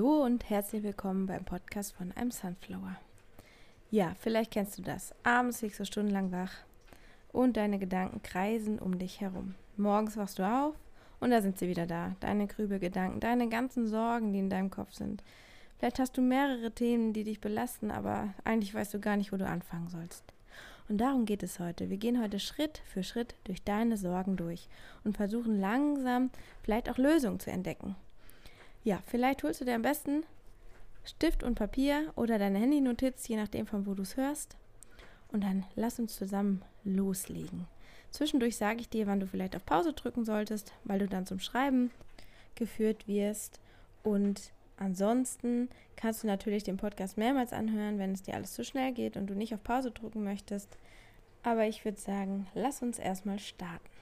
Hallo und herzlich willkommen beim Podcast von einem Sunflower. Ja, vielleicht kennst du das. Abends liegst du stundenlang wach und deine Gedanken kreisen um dich herum. Morgens wachst du auf und da sind sie wieder da. Deine Grübelgedanken, deine ganzen Sorgen, die in deinem Kopf sind. Vielleicht hast du mehrere Themen, die dich belasten, aber eigentlich weißt du gar nicht, wo du anfangen sollst. Und darum geht es heute. Wir gehen heute Schritt für Schritt durch deine Sorgen durch und versuchen langsam vielleicht auch Lösungen zu entdecken. Ja, vielleicht holst du dir am besten Stift und Papier oder deine Handynotiz, je nachdem von wo du es hörst. Und dann lass uns zusammen loslegen. Zwischendurch sage ich dir, wann du vielleicht auf Pause drücken solltest, weil du dann zum Schreiben geführt wirst. Und ansonsten kannst du natürlich den Podcast mehrmals anhören, wenn es dir alles zu schnell geht und du nicht auf Pause drücken möchtest. Aber ich würde sagen, lass uns erstmal starten.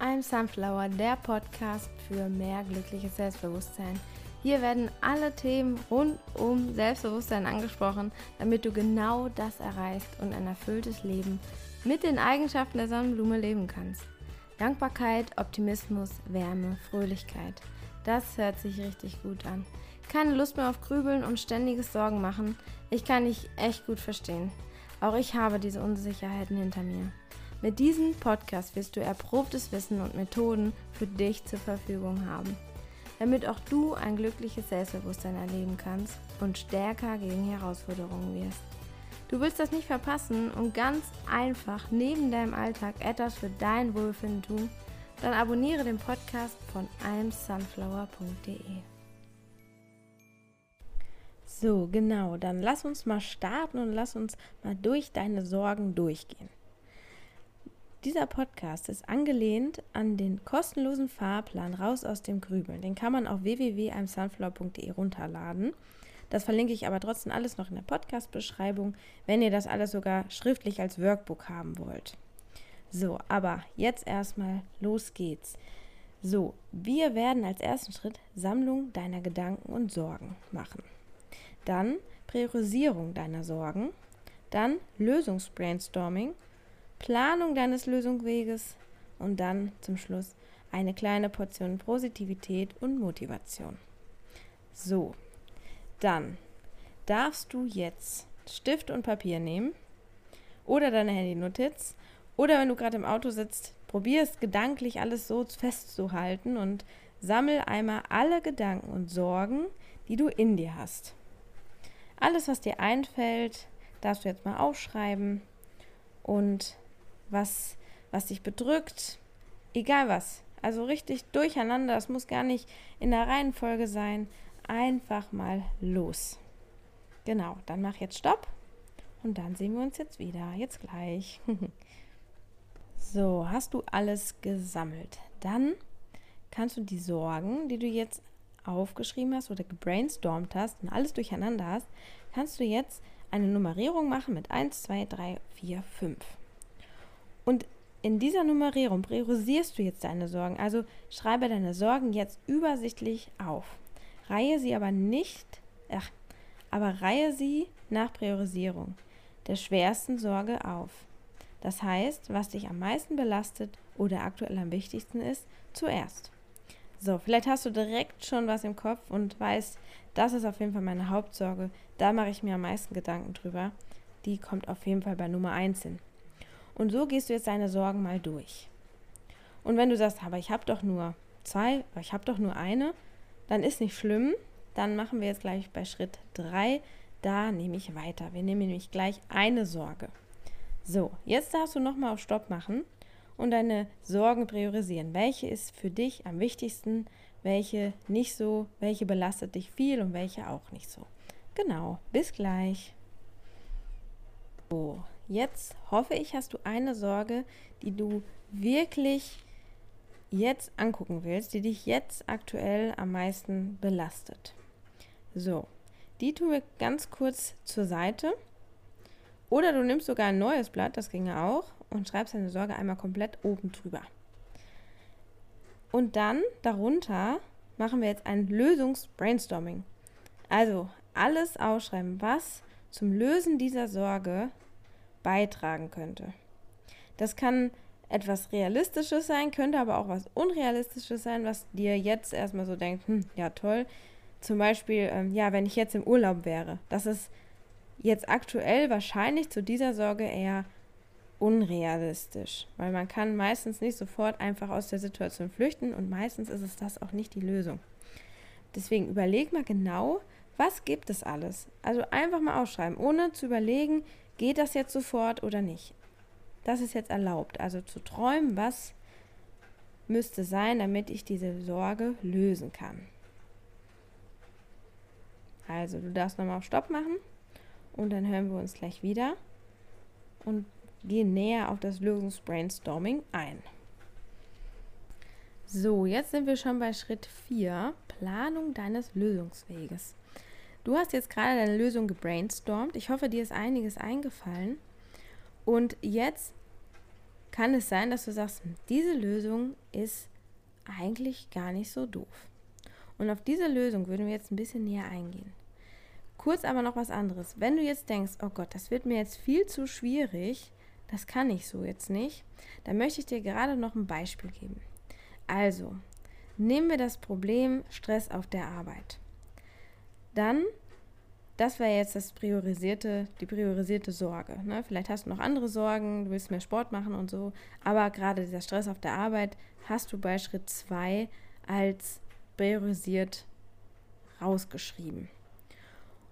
I'm Sunflower, der Podcast für mehr glückliches Selbstbewusstsein. Hier werden alle Themen rund um Selbstbewusstsein angesprochen, damit du genau das erreichst und ein erfülltes Leben mit den Eigenschaften der Sonnenblume leben kannst. Dankbarkeit, Optimismus, Wärme, Fröhlichkeit. Das hört sich richtig gut an. Keine Lust mehr auf Grübeln und ständiges Sorgen machen. Ich kann dich echt gut verstehen. Auch ich habe diese Unsicherheiten hinter mir. Mit diesem Podcast wirst du erprobtes Wissen und Methoden für dich zur Verfügung haben damit auch du ein glückliches Selbstbewusstsein erleben kannst und stärker gegen Herausforderungen wirst. Du willst das nicht verpassen und ganz einfach neben deinem Alltag etwas für dein Wohlfinden tun? Dann abonniere den Podcast von imsunflower.de. So, genau, dann lass uns mal starten und lass uns mal durch deine Sorgen durchgehen. Dieser Podcast ist angelehnt an den kostenlosen Fahrplan Raus aus dem Grübeln. Den kann man auf www.sunflower.de runterladen. Das verlinke ich aber trotzdem alles noch in der Podcast-Beschreibung, wenn ihr das alles sogar schriftlich als Workbook haben wollt. So, aber jetzt erstmal los geht's. So, wir werden als ersten Schritt Sammlung deiner Gedanken und Sorgen machen. Dann Priorisierung deiner Sorgen. Dann Lösungsbrainstorming Planung deines Lösungsweges und dann zum Schluss eine kleine Portion Positivität und Motivation. So, dann darfst du jetzt Stift und Papier nehmen oder deine Handynotiz oder wenn du gerade im Auto sitzt, probier es gedanklich alles so festzuhalten und sammel einmal alle Gedanken und Sorgen, die du in dir hast. Alles, was dir einfällt, darfst du jetzt mal aufschreiben und was, was dich bedrückt, egal was. Also richtig durcheinander, das muss gar nicht in der Reihenfolge sein. Einfach mal los. Genau, dann mach jetzt Stopp und dann sehen wir uns jetzt wieder. Jetzt gleich. so, hast du alles gesammelt? Dann kannst du die Sorgen, die du jetzt aufgeschrieben hast oder gebrainstormt hast und alles durcheinander hast, kannst du jetzt eine Nummerierung machen mit 1, 2, 3, 4, 5. Und in dieser Nummerierung priorisierst du jetzt deine Sorgen. Also schreibe deine Sorgen jetzt übersichtlich auf. Reihe sie aber nicht, ach, aber reihe sie nach Priorisierung der schwersten Sorge auf. Das heißt, was dich am meisten belastet oder aktuell am wichtigsten ist, zuerst. So, vielleicht hast du direkt schon was im Kopf und weißt, das ist auf jeden Fall meine Hauptsorge. Da mache ich mir am meisten Gedanken drüber. Die kommt auf jeden Fall bei Nummer 1 hin. Und so gehst du jetzt deine Sorgen mal durch. Und wenn du sagst, aber ich habe doch nur zwei, ich habe doch nur eine, dann ist nicht schlimm. Dann machen wir jetzt gleich bei Schritt 3. Da nehme ich weiter. Wir nehmen nämlich gleich eine Sorge. So, jetzt darfst du nochmal auf Stopp machen und deine Sorgen priorisieren. Welche ist für dich am wichtigsten, welche nicht so, welche belastet dich viel und welche auch nicht so. Genau, bis gleich. So, Jetzt hoffe ich, hast du eine Sorge, die du wirklich jetzt angucken willst, die dich jetzt aktuell am meisten belastet. So, die tun wir ganz kurz zur Seite. Oder du nimmst sogar ein neues Blatt, das ginge auch, und schreibst deine Sorge einmal komplett oben drüber. Und dann darunter machen wir jetzt ein Lösungs-Brainstorming. Also alles ausschreiben, was zum Lösen dieser Sorge beitragen könnte. Das kann etwas Realistisches sein, könnte aber auch was Unrealistisches sein, was dir jetzt erstmal so denkt, hm, ja toll, zum Beispiel, ähm, ja, wenn ich jetzt im Urlaub wäre, das ist jetzt aktuell wahrscheinlich zu dieser Sorge eher unrealistisch, weil man kann meistens nicht sofort einfach aus der Situation flüchten und meistens ist es das auch nicht die Lösung. Deswegen überleg mal genau, was gibt es alles? Also einfach mal ausschreiben, ohne zu überlegen, geht das jetzt sofort oder nicht. Das ist jetzt erlaubt. Also zu träumen, was müsste sein, damit ich diese Sorge lösen kann. Also du darfst nochmal auf Stopp machen und dann hören wir uns gleich wieder und gehen näher auf das Lösungsbrainstorming ein. So, jetzt sind wir schon bei Schritt 4, Planung deines Lösungsweges. Du hast jetzt gerade deine Lösung gebrainstormt. Ich hoffe, dir ist einiges eingefallen. Und jetzt kann es sein, dass du sagst, diese Lösung ist eigentlich gar nicht so doof. Und auf diese Lösung würden wir jetzt ein bisschen näher eingehen. Kurz aber noch was anderes. Wenn du jetzt denkst, oh Gott, das wird mir jetzt viel zu schwierig, das kann ich so jetzt nicht, dann möchte ich dir gerade noch ein Beispiel geben. Also, nehmen wir das Problem Stress auf der Arbeit dann, das wäre jetzt das priorisierte, die priorisierte Sorge. Ne? Vielleicht hast du noch andere Sorgen, du willst mehr Sport machen und so, aber gerade dieser Stress auf der Arbeit hast du bei Schritt 2 als priorisiert rausgeschrieben.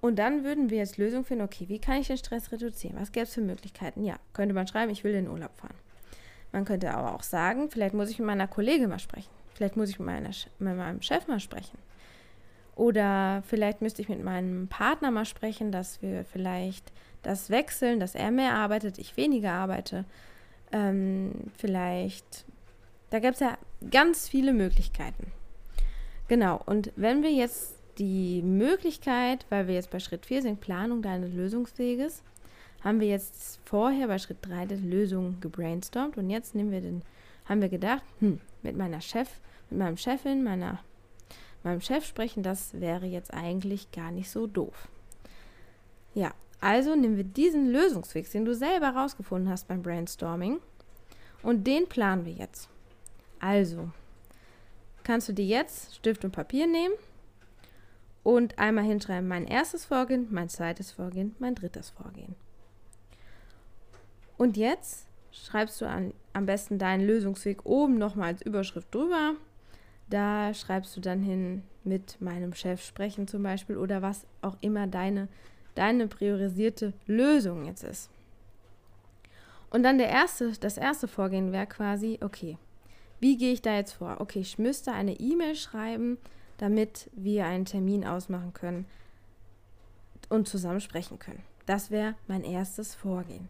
Und dann würden wir jetzt Lösung finden, okay, wie kann ich den Stress reduzieren? Was gäbe es für Möglichkeiten? Ja, könnte man schreiben, ich will in den Urlaub fahren. Man könnte aber auch sagen, vielleicht muss ich mit meiner Kollegin mal sprechen. Vielleicht muss ich mit, meiner, mit meinem Chef mal sprechen. Oder vielleicht müsste ich mit meinem Partner mal sprechen, dass wir vielleicht das wechseln, dass er mehr arbeitet, ich weniger arbeite. Ähm, vielleicht, da gibt es ja ganz viele Möglichkeiten. Genau, und wenn wir jetzt die Möglichkeit, weil wir jetzt bei Schritt 4 sind, Planung deines Lösungsweges, haben wir jetzt vorher bei Schritt 3 die Lösung gebrainstormt und jetzt nehmen wir den, haben wir gedacht, hm, mit meiner Chef, mit meinem Chefin, meiner meinem Chef sprechen, das wäre jetzt eigentlich gar nicht so doof. Ja, also nehmen wir diesen Lösungsweg, den du selber rausgefunden hast beim Brainstorming, und den planen wir jetzt. Also, kannst du dir jetzt Stift und Papier nehmen und einmal hinschreiben, mein erstes Vorgehen, mein zweites Vorgehen, mein drittes Vorgehen. Und jetzt schreibst du an, am besten deinen Lösungsweg oben nochmal als Überschrift drüber da schreibst du dann hin mit meinem Chef sprechen zum Beispiel oder was auch immer deine, deine priorisierte Lösung jetzt ist. Und dann der erste, das erste Vorgehen wäre quasi, okay, wie gehe ich da jetzt vor? Okay, ich müsste eine E-Mail schreiben, damit wir einen Termin ausmachen können und zusammen sprechen können. Das wäre mein erstes Vorgehen.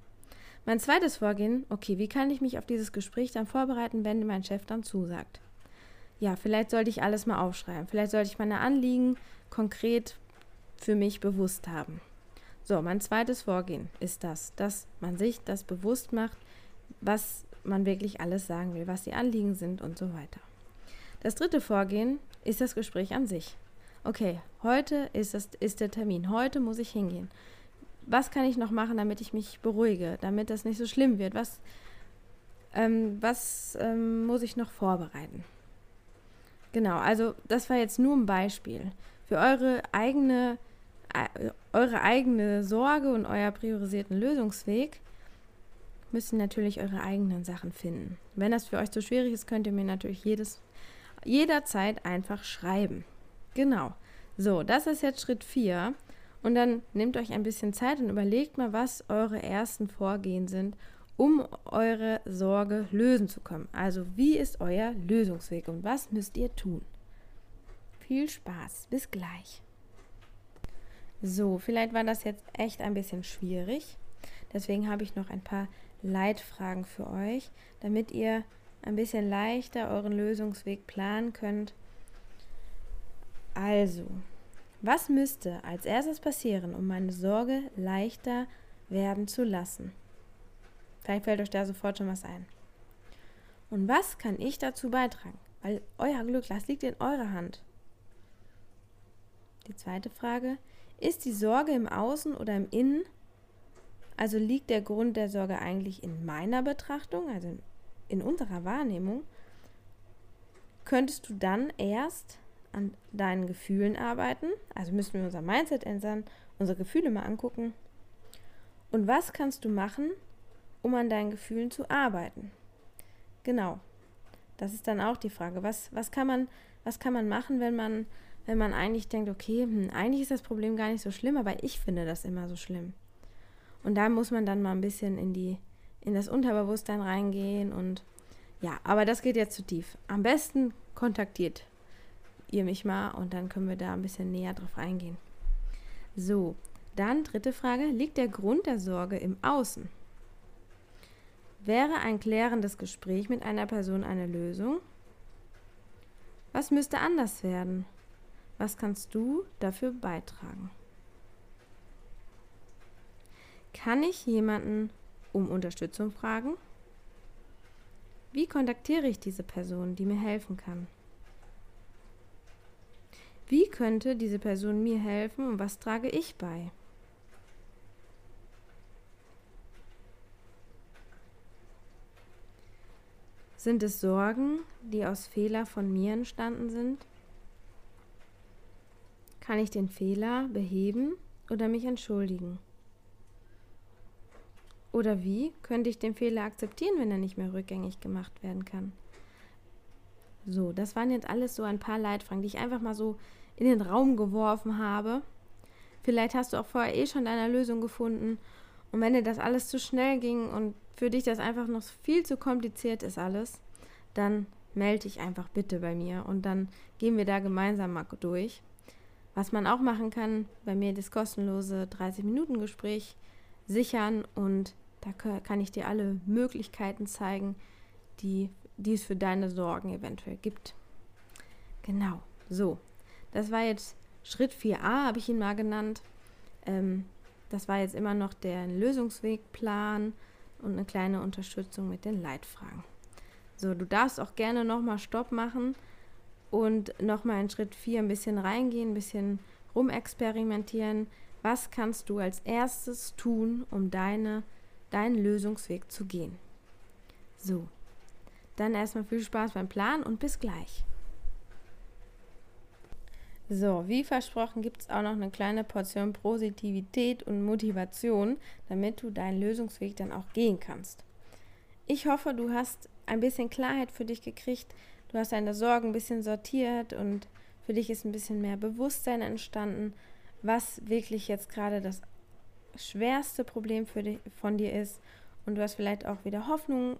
Mein zweites Vorgehen, okay, wie kann ich mich auf dieses Gespräch dann vorbereiten, wenn mein Chef dann zusagt? Ja, vielleicht sollte ich alles mal aufschreiben. Vielleicht sollte ich meine Anliegen konkret für mich bewusst haben. So, mein zweites Vorgehen ist das, dass man sich das bewusst macht, was man wirklich alles sagen will, was die Anliegen sind und so weiter. Das dritte Vorgehen ist das Gespräch an sich. Okay, heute ist, das, ist der Termin, heute muss ich hingehen. Was kann ich noch machen, damit ich mich beruhige, damit das nicht so schlimm wird? Was, ähm, was ähm, muss ich noch vorbereiten? Genau, also das war jetzt nur ein Beispiel. Für eure eigene, äh, eure eigene Sorge und euer priorisierten Lösungsweg müsst ihr natürlich eure eigenen Sachen finden. Wenn das für euch zu schwierig ist, könnt ihr mir natürlich jedes, jederzeit einfach schreiben. Genau. So, das ist jetzt Schritt 4. Und dann nehmt euch ein bisschen Zeit und überlegt mal, was eure ersten Vorgehen sind, um eure Sorge lösen zu können. Also wie ist euer Lösungsweg und was müsst ihr tun? Viel Spaß, bis gleich. So, vielleicht war das jetzt echt ein bisschen schwierig. Deswegen habe ich noch ein paar Leitfragen für euch, damit ihr ein bisschen leichter euren Lösungsweg planen könnt. Also, was müsste als erstes passieren, um meine Sorge leichter werden zu lassen? Vielleicht fällt euch da sofort schon was ein. Und was kann ich dazu beitragen? Weil euer Glück, das liegt in eurer Hand. Die zweite Frage, ist die Sorge im Außen oder im Innen? Also liegt der Grund der Sorge eigentlich in meiner Betrachtung, also in unserer Wahrnehmung? Könntest du dann erst an deinen Gefühlen arbeiten. Also müssen wir unser Mindset ändern, unsere Gefühle mal angucken. Und was kannst du machen, um an deinen Gefühlen zu arbeiten? Genau. Das ist dann auch die Frage. Was, was, kann, man, was kann man machen, wenn man, wenn man eigentlich denkt, okay, hm, eigentlich ist das Problem gar nicht so schlimm, aber ich finde das immer so schlimm. Und da muss man dann mal ein bisschen in die, in das Unterbewusstsein reingehen und ja, aber das geht jetzt zu tief. Am besten kontaktiert ihr mich mal und dann können wir da ein bisschen näher drauf eingehen. So, dann dritte Frage. Liegt der Grund der Sorge im Außen? Wäre ein klärendes Gespräch mit einer Person eine Lösung? Was müsste anders werden? Was kannst du dafür beitragen? Kann ich jemanden um Unterstützung fragen? Wie kontaktiere ich diese Person, die mir helfen kann? Wie könnte diese Person mir helfen und was trage ich bei? Sind es Sorgen, die aus Fehler von mir entstanden sind? Kann ich den Fehler beheben oder mich entschuldigen? Oder wie könnte ich den Fehler akzeptieren, wenn er nicht mehr rückgängig gemacht werden kann? So, das waren jetzt alles so ein paar Leitfragen, die ich einfach mal so in den Raum geworfen habe. Vielleicht hast du auch vorher eh schon deine Lösung gefunden. Und wenn dir das alles zu schnell ging und für dich das einfach noch viel zu kompliziert ist alles, dann melde dich einfach bitte bei mir und dann gehen wir da gemeinsam mal durch. Was man auch machen kann, bei mir das kostenlose 30-Minuten-Gespräch sichern und da kann ich dir alle Möglichkeiten zeigen, die, die es für deine Sorgen eventuell gibt. Genau, so. Das war jetzt Schritt 4a, habe ich ihn mal genannt. Ähm, das war jetzt immer noch der Lösungswegplan und eine kleine Unterstützung mit den Leitfragen. So, du darfst auch gerne nochmal Stopp machen und nochmal in Schritt 4 ein bisschen reingehen, ein bisschen rumexperimentieren. Was kannst du als erstes tun, um deine deinen Lösungsweg zu gehen. So, dann erstmal viel Spaß beim Plan und bis gleich. So, wie versprochen gibt es auch noch eine kleine Portion Positivität und Motivation, damit du deinen Lösungsweg dann auch gehen kannst. Ich hoffe, du hast ein bisschen Klarheit für dich gekriegt, du hast deine Sorgen ein bisschen sortiert und für dich ist ein bisschen mehr Bewusstsein entstanden, was wirklich jetzt gerade das schwerste Problem für dich, von dir ist und du hast vielleicht auch wieder Hoffnung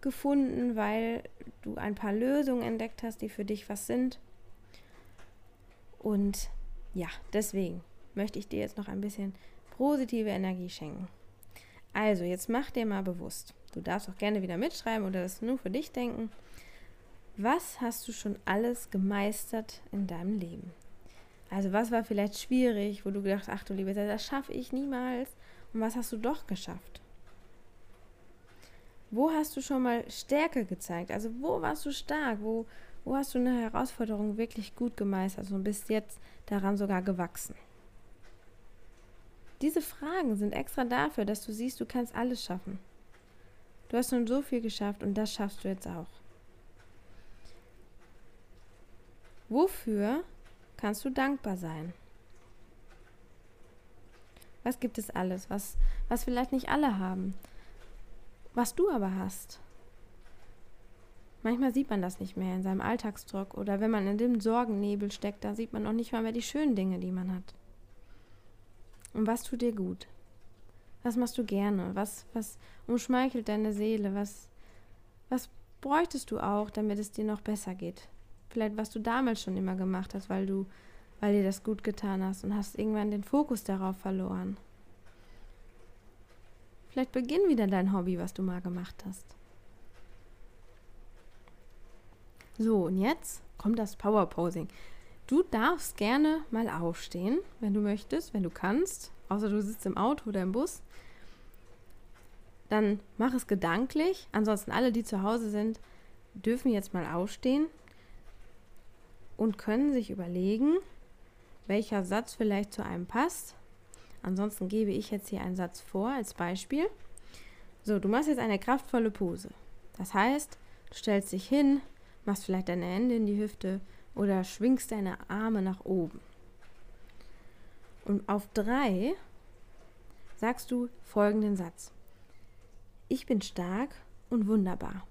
gefunden, weil du ein paar Lösungen entdeckt hast, die für dich was sind. Und ja, deswegen möchte ich dir jetzt noch ein bisschen positive Energie schenken. Also, jetzt mach dir mal bewusst. Du darfst auch gerne wieder mitschreiben oder das nur für dich denken. Was hast du schon alles gemeistert in deinem Leben? Also was war vielleicht schwierig, wo du gedacht hast, ach du liebe Zeit, das schaffe ich niemals. Und was hast du doch geschafft? Wo hast du schon mal Stärke gezeigt? Also wo warst du stark? Wo, wo hast du eine Herausforderung wirklich gut gemeistert und bist jetzt daran sogar gewachsen? Diese Fragen sind extra dafür, dass du siehst, du kannst alles schaffen. Du hast schon so viel geschafft und das schaffst du jetzt auch. Wofür kannst du dankbar sein. Was gibt es alles, was, was vielleicht nicht alle haben, was du aber hast? Manchmal sieht man das nicht mehr in seinem Alltagsdruck oder wenn man in dem Sorgennebel steckt, da sieht man auch nicht mal mehr die schönen Dinge, die man hat. Und was tut dir gut? Was machst du gerne? Was, was umschmeichelt deine Seele? Was, was bräuchtest du auch, damit es dir noch besser geht? Vielleicht, was du damals schon immer gemacht hast, weil du, weil dir das gut getan hast und hast irgendwann den Fokus darauf verloren. Vielleicht beginn wieder dein Hobby, was du mal gemacht hast. So, und jetzt kommt das Power Posing. Du darfst gerne mal aufstehen, wenn du möchtest, wenn du kannst, außer du sitzt im Auto oder im Bus. Dann mach es gedanklich. Ansonsten alle, die zu Hause sind, dürfen jetzt mal aufstehen und können sich überlegen, welcher Satz vielleicht zu einem passt. Ansonsten gebe ich jetzt hier einen Satz vor als Beispiel. So, du machst jetzt eine kraftvolle Pose. Das heißt, du stellst dich hin, machst vielleicht deine Hände in die Hüfte, oder schwingst deine Arme nach oben. Und auf drei sagst du folgenden Satz. Ich bin stark und wunderbar.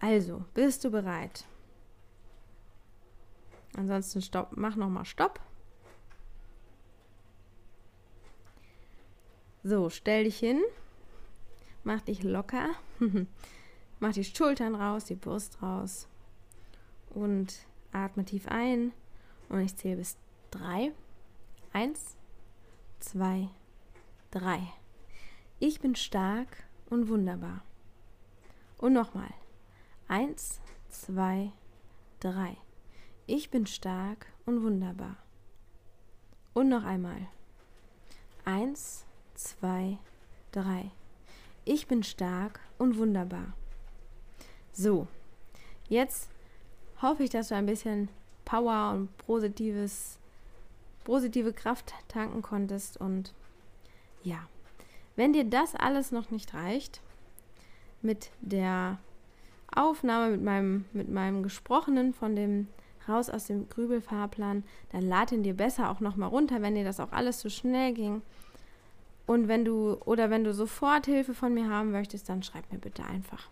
Also, bist du bereit? Ansonsten stopp, mach nochmal Stopp. So, stell dich hin. Mach dich locker. mach die Schultern raus, die Brust raus. Und atme tief ein. Und ich zähle bis drei. Eins, zwei, drei. Ich bin stark und wunderbar. Und nochmal. Eins, zwei, drei. Ich bin stark und wunderbar. Und noch einmal. Eins, zwei, drei. Ich bin stark und wunderbar. So, jetzt hoffe ich, dass du ein bisschen Power und positives, positive Kraft tanken konntest. Und ja, wenn dir das alles noch nicht reicht, mit der Aufnahme, mit meinem, mit meinem Gesprochenen von dem raus aus dem Grübelfahrplan, dann lad ihn dir besser auch nochmal runter, wenn dir das auch alles zu schnell ging. Und wenn du, oder wenn du sofort Hilfe von mir haben möchtest, dann schreib mir bitte einfach.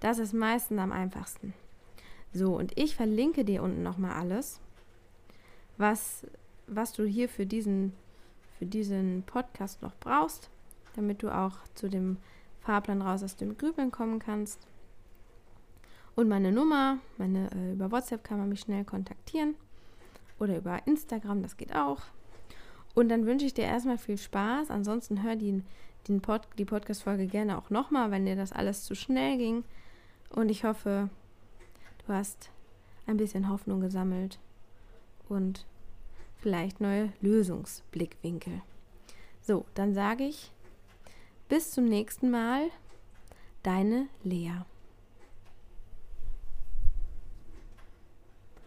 Das ist meistens am einfachsten. So, und ich verlinke dir unten nochmal alles, was, was du hier für diesen, für diesen Podcast noch brauchst, damit du auch zu dem Fahrplan raus aus dem Grübeln kommen kannst. Und meine Nummer, meine, äh, über WhatsApp kann man mich schnell kontaktieren. Oder über Instagram, das geht auch. Und dann wünsche ich dir erstmal viel Spaß. Ansonsten hör die, den Pod, die Podcast-Folge gerne auch nochmal, wenn dir das alles zu schnell ging. Und ich hoffe, du hast ein bisschen Hoffnung gesammelt und vielleicht neue Lösungsblickwinkel. So, dann sage ich bis zum nächsten Mal, deine Lea.